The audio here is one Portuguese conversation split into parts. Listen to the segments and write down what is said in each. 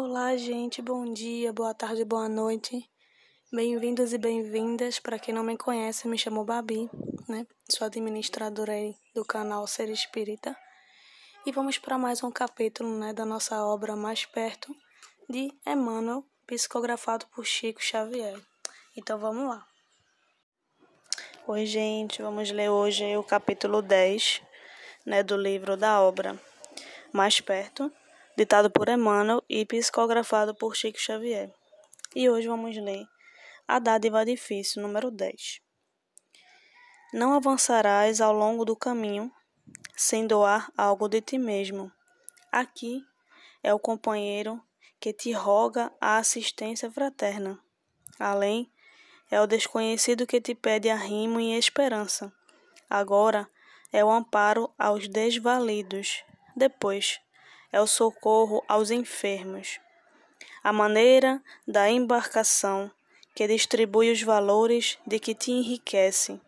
Olá, gente, bom dia, boa tarde, boa noite. Bem-vindos e bem-vindas. Para quem não me conhece, me chamo Babi, né? Sou administradora aí do canal Ser Espírita. E vamos para mais um capítulo, né, da nossa obra Mais Perto de Emmanuel, psicografado por Chico Xavier. Então vamos lá. Oi, gente, vamos ler hoje o capítulo 10, né, do livro da obra Mais Perto ditado por Emmanuel e psicografado por Chico Xavier. E hoje vamos ler a dádiva difícil, número 10. Não avançarás ao longo do caminho sem doar algo de ti mesmo. Aqui é o companheiro que te roga a assistência fraterna. Além, é o desconhecido que te pede arrimo e esperança. Agora é o amparo aos desvalidos. Depois, é o socorro aos enfermos. A maneira da embarcação que distribui os valores de que te enriquece.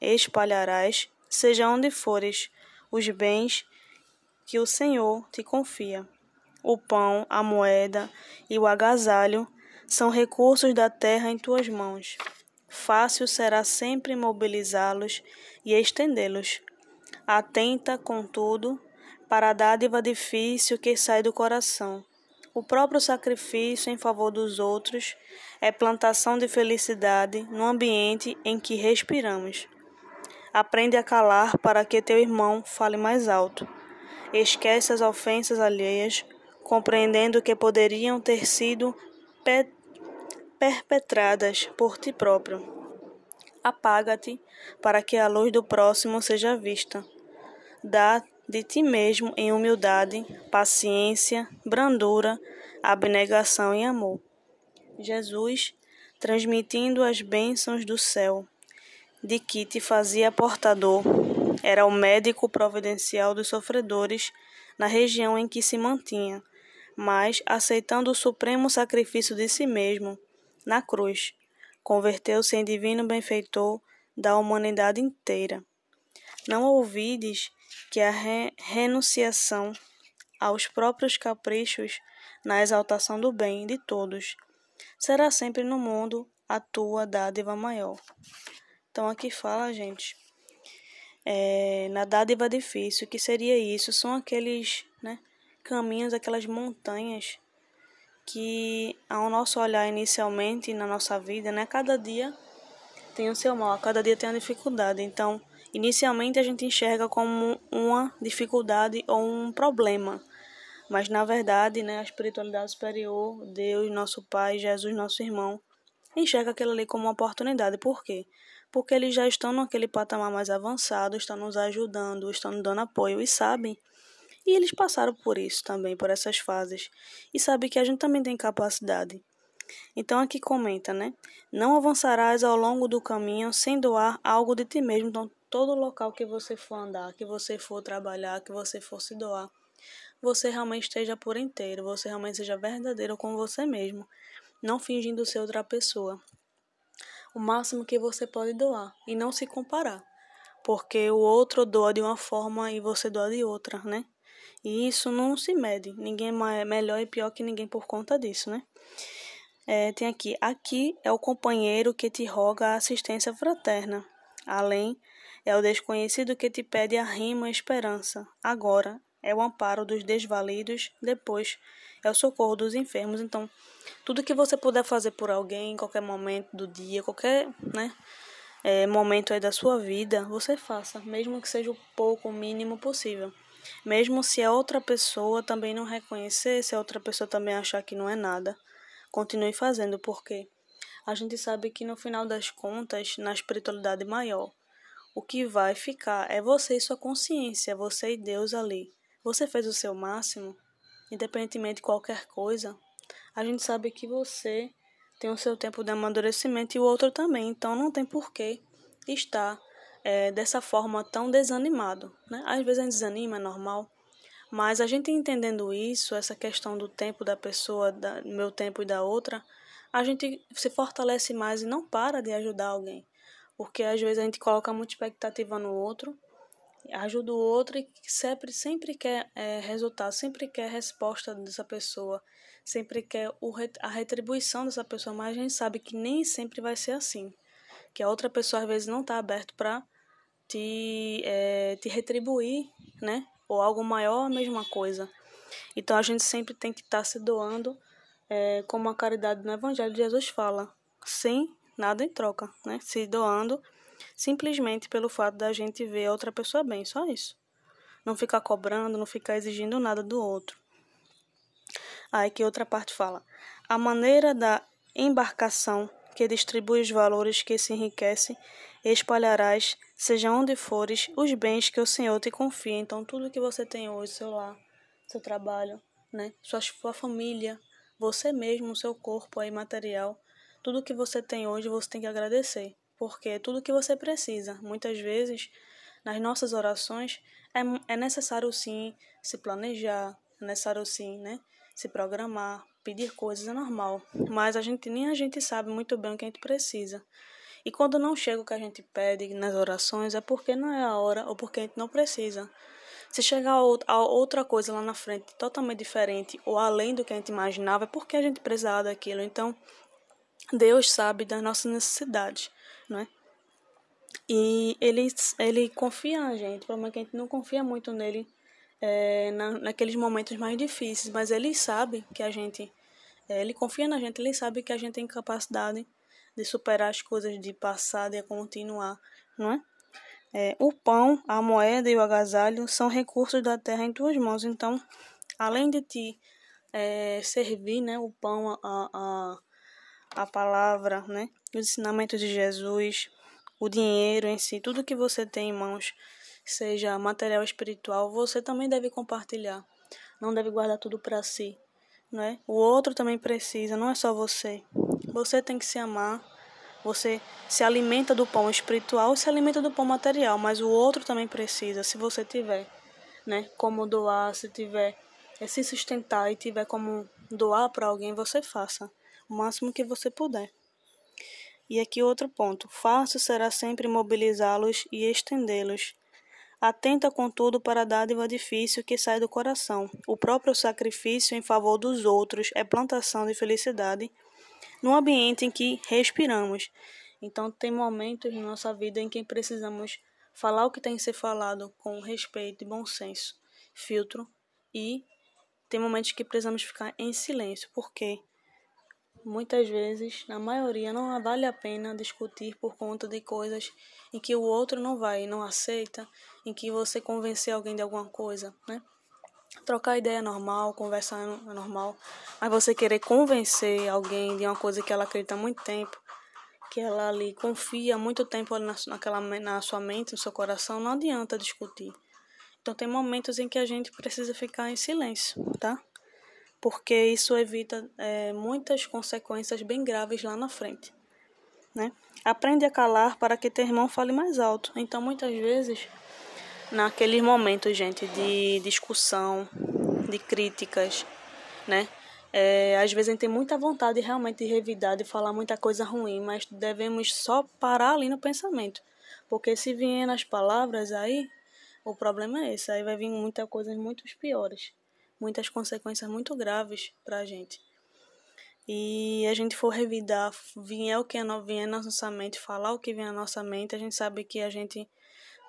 espalharás, seja onde fores, os bens que o Senhor te confia. O pão, a moeda e o agasalho são recursos da terra em tuas mãos. Fácil será sempre mobilizá-los e estendê-los. Atenta, contudo, para a dádiva difícil que sai do coração. O próprio sacrifício em favor dos outros é plantação de felicidade no ambiente em que respiramos. Aprende a calar para que teu irmão fale mais alto. Esquece as ofensas alheias, compreendendo que poderiam ter sido perpetradas por ti próprio. Apaga-te para que a luz do próximo seja vista. Dá de ti mesmo em humildade, paciência, brandura, abnegação e amor. Jesus, transmitindo as bênçãos do céu, de que te fazia portador, era o médico providencial dos sofredores na região em que se mantinha, mas, aceitando o supremo sacrifício de si mesmo, na cruz, converteu-se em divino benfeitor da humanidade inteira. Não ouvides que a re renunciação aos próprios caprichos na exaltação do bem de todos será sempre no mundo a tua dádiva maior. Então aqui fala, gente, é, na dádiva difícil, que seria isso? São aqueles né, caminhos, aquelas montanhas que ao nosso olhar inicialmente na nossa vida, né, cada dia tem o seu mal, cada dia tem uma dificuldade. Então, Inicialmente a gente enxerga como uma dificuldade ou um problema, mas na verdade, né, a espiritualidade superior, Deus, nosso Pai, Jesus, nosso irmão, enxerga aquilo ali como uma oportunidade. Por quê? Porque eles já estão naquele patamar mais avançado, estão nos ajudando, estão nos dando apoio e sabem. E eles passaram por isso também, por essas fases. E sabem que a gente também tem capacidade. Então aqui comenta, né? Não avançarás ao longo do caminho sem doar algo de ti mesmo. Então todo local que você for andar, que você for trabalhar, que você for se doar, você realmente esteja por inteiro, você realmente seja verdadeiro com você mesmo, não fingindo ser outra pessoa. O máximo que você pode doar e não se comparar, porque o outro doa de uma forma e você doa de outra, né? E isso não se mede. Ninguém é melhor e pior que ninguém por conta disso, né? É, tem aqui, aqui é o companheiro que te roga a assistência fraterna, além é o desconhecido que te pede a rima esperança. Agora é o amparo dos desvalidos. Depois é o socorro dos enfermos. Então, tudo que você puder fazer por alguém em qualquer momento do dia, qualquer né, é, momento aí da sua vida, você faça, mesmo que seja o pouco, o mínimo possível. Mesmo se a outra pessoa também não reconhecer, se a outra pessoa também achar que não é nada, continue fazendo, porque a gente sabe que no final das contas, na espiritualidade maior, o que vai ficar é você e sua consciência, você e Deus ali. Você fez o seu máximo, independentemente de qualquer coisa. A gente sabe que você tem o seu tempo de amadurecimento e o outro também, então não tem porquê estar é, dessa forma tão desanimado. Né? Às vezes a gente desanima, é normal, mas a gente entendendo isso, essa questão do tempo da pessoa, da, meu tempo e da outra, a gente se fortalece mais e não para de ajudar alguém porque às vezes a gente coloca muita expectativa no outro ajuda o outro e sempre, sempre quer é, resultado, sempre quer resposta dessa pessoa, sempre quer o, a retribuição dessa pessoa, mas a gente sabe que nem sempre vai ser assim. Que a outra pessoa às vezes não está aberta para te, é, te retribuir, né? Ou algo maior, a mesma coisa. Então a gente sempre tem que estar tá se doando, é, como a caridade no Evangelho de Jesus fala, sem nada em troca, né? Se doando simplesmente pelo fato da gente ver a outra pessoa bem, só isso. Não ficar cobrando, não ficar exigindo nada do outro. Aí que outra parte fala: a maneira da embarcação que distribui os valores que se enriquece, espalharás, seja onde fores, os bens que o Senhor te confia. Então, tudo que você tem hoje, seu lar, seu trabalho, né, sua, sua família, você mesmo, seu corpo aí material, tudo que você tem hoje, você tem que agradecer porque é tudo que você precisa. Muitas vezes, nas nossas orações, é, é necessário sim se planejar, é necessário sim, né? Se programar, pedir coisas é normal, mas a gente nem a gente sabe muito bem o que a gente precisa. E quando não chega o que a gente pede nas orações é porque não é a hora ou porque a gente não precisa. Se chegar a outra coisa lá na frente totalmente diferente ou além do que a gente imaginava, é porque a gente precisava daquilo. Então, Deus sabe das nossas necessidades não é? E ele, ele confia na gente, o problema é que a gente não confia muito nele é, na, naqueles momentos mais difíceis, mas ele sabe que a gente, é, ele confia na gente, ele sabe que a gente tem capacidade de superar as coisas, de passar, de continuar, não é? é o pão, a moeda e o agasalho são recursos da terra em tuas mãos, então, além de te é, servir, né, o pão, a, a, a palavra, né, os ensinamentos de Jesus, o dinheiro em si, tudo que você tem em mãos, seja material espiritual, você também deve compartilhar. Não deve guardar tudo para si, né? O outro também precisa, não é só você. Você tem que se amar. Você se alimenta do pão espiritual, se alimenta do pão material, mas o outro também precisa, se você tiver, né? Como doar, se tiver é se sustentar e tiver como doar para alguém, você faça o máximo que você puder. E aqui outro ponto: fácil será sempre mobilizá-los e estendê-los. Atenta, contudo, para a dádiva difícil que sai do coração. O próprio sacrifício em favor dos outros é plantação de felicidade no ambiente em que respiramos. Então, tem momentos na nossa vida em que precisamos falar o que tem que ser falado com respeito e bom senso, filtro, e tem momentos que precisamos ficar em silêncio. Por quê? Muitas vezes, na maioria, não vale a pena discutir por conta de coisas em que o outro não vai, não aceita, em que você convencer alguém de alguma coisa, né? Trocar ideia é normal, conversar é normal, mas você querer convencer alguém de uma coisa que ela acredita há muito tempo, que ela ali confia muito tempo naquela, na sua mente, no seu coração, não adianta discutir. Então tem momentos em que a gente precisa ficar em silêncio, tá? Porque isso evita é, muitas consequências bem graves lá na frente. Né? Aprende a calar para que teu irmão fale mais alto. Então, muitas vezes, naqueles momentos, gente, de discussão, de críticas, né? É, às vezes a gente tem muita vontade realmente de revidar, de falar muita coisa ruim, mas devemos só parar ali no pensamento. Porque se vier nas palavras, aí o problema é esse, aí vai vir muitas coisas muito piores muitas consequências muito graves para a gente. E a gente for revidar, vier o que vier na nossa mente, falar o que vem na nossa mente, a gente sabe que a gente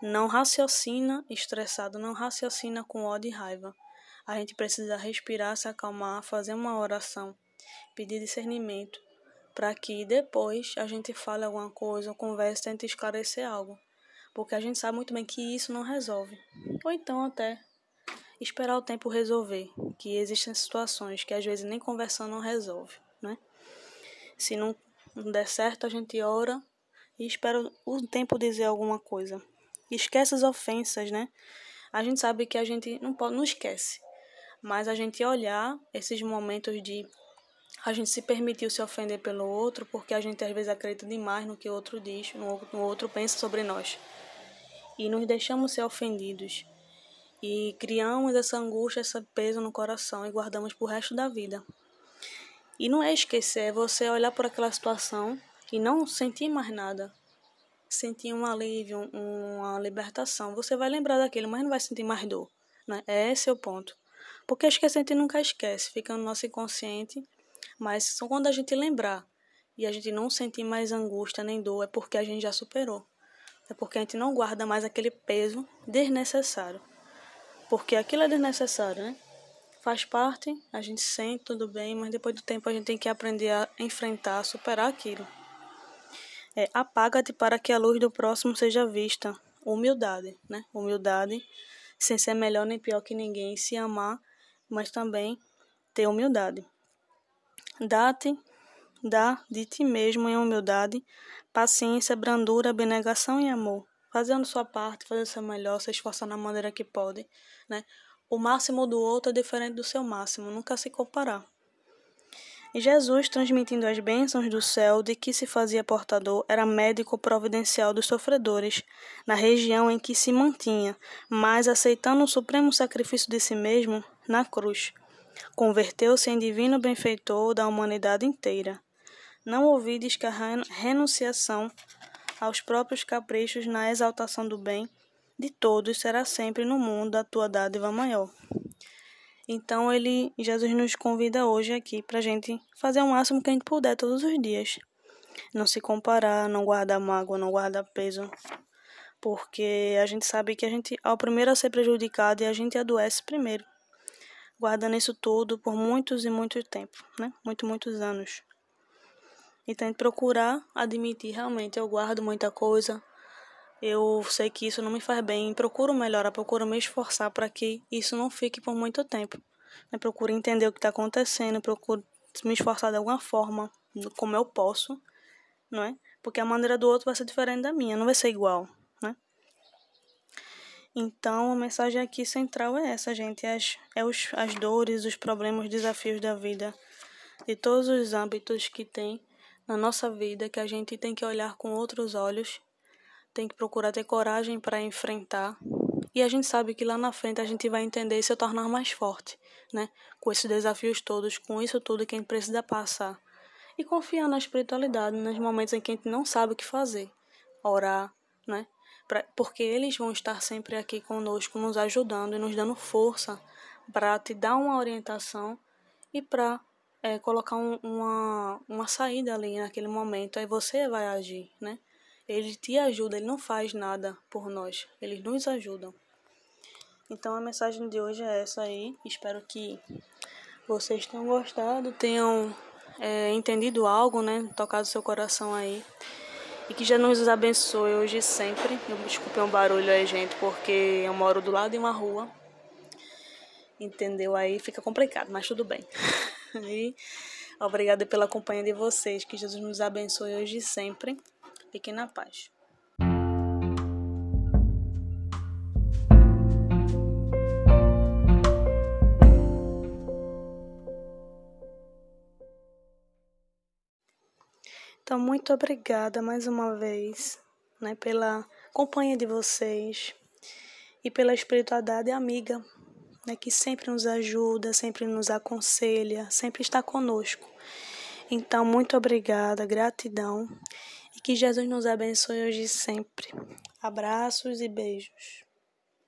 não raciocina estressado, não raciocina com ódio e raiva. A gente precisa respirar, se acalmar, fazer uma oração, pedir discernimento, para que depois a gente fale alguma coisa, converse, tente esclarecer algo. Porque a gente sabe muito bem que isso não resolve. Ou então até esperar o tempo resolver, que existem situações que às vezes nem conversando não resolve, né? Se não der certo, a gente ora e espera o tempo dizer alguma coisa. Esquece as ofensas, né? A gente sabe que a gente não pode, não esquece, mas a gente olhar esses momentos de a gente se permitiu se ofender pelo outro, porque a gente às vezes acredita demais no que o outro diz, no, outro pensa sobre nós. E nos deixamos ser ofendidos e criamos essa angústia, esse peso no coração e guardamos pro resto da vida. E não é esquecer, é você olhar por aquela situação e não sentir mais nada. sentir um alívio, uma libertação. Você vai lembrar daquilo, mas não vai sentir mais dor. Né? É esse o ponto. Porque esquecer a gente nunca esquece, fica no nosso inconsciente. Mas só quando a gente lembrar e a gente não sentir mais angústia nem dor, é porque a gente já superou. É porque a gente não guarda mais aquele peso desnecessário. Porque aquilo é desnecessário, né? Faz parte, a gente sente tudo bem, mas depois do tempo a gente tem que aprender a enfrentar, a superar aquilo. É, apaga-te para que a luz do próximo seja vista. Humildade, né? Humildade, sem ser melhor nem pior que ninguém, se amar, mas também ter humildade. Dá-te, dá de ti mesmo em humildade, paciência, brandura, abnegação e amor. Fazendo sua parte, fazendo seu melhor, se esforçando na maneira que pode, né? O máximo do outro é diferente do seu máximo, nunca se comparar. E Jesus, transmitindo as bênçãos do céu de que se fazia portador, era médico providencial dos sofredores, na região em que se mantinha, mas aceitando o supremo sacrifício de si mesmo na cruz. Converteu-se em divino benfeitor da humanidade inteira. Não ouvides que a renunciação aos próprios caprichos na exaltação do bem de todos será sempre no mundo a tua dádiva maior. Então ele, Jesus nos convida hoje aqui para a gente fazer o máximo que a gente puder todos os dias. Não se comparar, não guardar mágoa, não guardar peso. Porque a gente sabe que a gente, ao primeiro a ser prejudicado, e a gente adoece primeiro. Guardando isso tudo por muitos e muitos tempo, né? Muito, muitos anos. Então, procurar admitir realmente eu guardo muita coisa, eu sei que isso não me faz bem, procuro melhorar, procuro me esforçar para que isso não fique por muito tempo. Eu procuro entender o que está acontecendo, procuro me esforçar de alguma forma, como eu posso, não é? Porque a maneira do outro vai ser diferente da minha, não vai ser igual, né? Então, a mensagem aqui central é essa, gente, as, é os, as dores, os problemas, os desafios da vida, de todos os âmbitos que tem na nossa vida, que a gente tem que olhar com outros olhos tem que procurar ter coragem para enfrentar. E a gente sabe que lá na frente a gente vai entender e se tornar mais forte, né? Com esses desafios todos, com isso tudo que a gente precisa passar. E confiar na espiritualidade, nos momentos em que a gente não sabe o que fazer. Orar, né? Pra, porque eles vão estar sempre aqui conosco, nos ajudando e nos dando força para te dar uma orientação e para é, colocar um, uma, uma saída ali naquele momento. Aí você vai agir, né? Ele te ajuda, ele não faz nada por nós, eles nos ajudam. Então a mensagem de hoje é essa aí. Espero que vocês tenham gostado, tenham é, entendido algo, né? Tocado seu coração aí. E que já nos abençoe hoje e sempre. Eu desculpe um barulho aí, gente, porque eu moro do lado de uma rua. Entendeu? Aí fica complicado, mas tudo bem. e obrigada pela companhia de vocês. Que Jesus nos abençoe hoje e sempre. Fiquem na paz. Então, muito obrigada mais uma vez né, pela companhia de vocês e pela espiritualidade amiga, né, que sempre nos ajuda, sempre nos aconselha, sempre está conosco. Então, muito obrigada, gratidão. E que Jesus nos abençoe hoje e sempre. Abraços e beijos.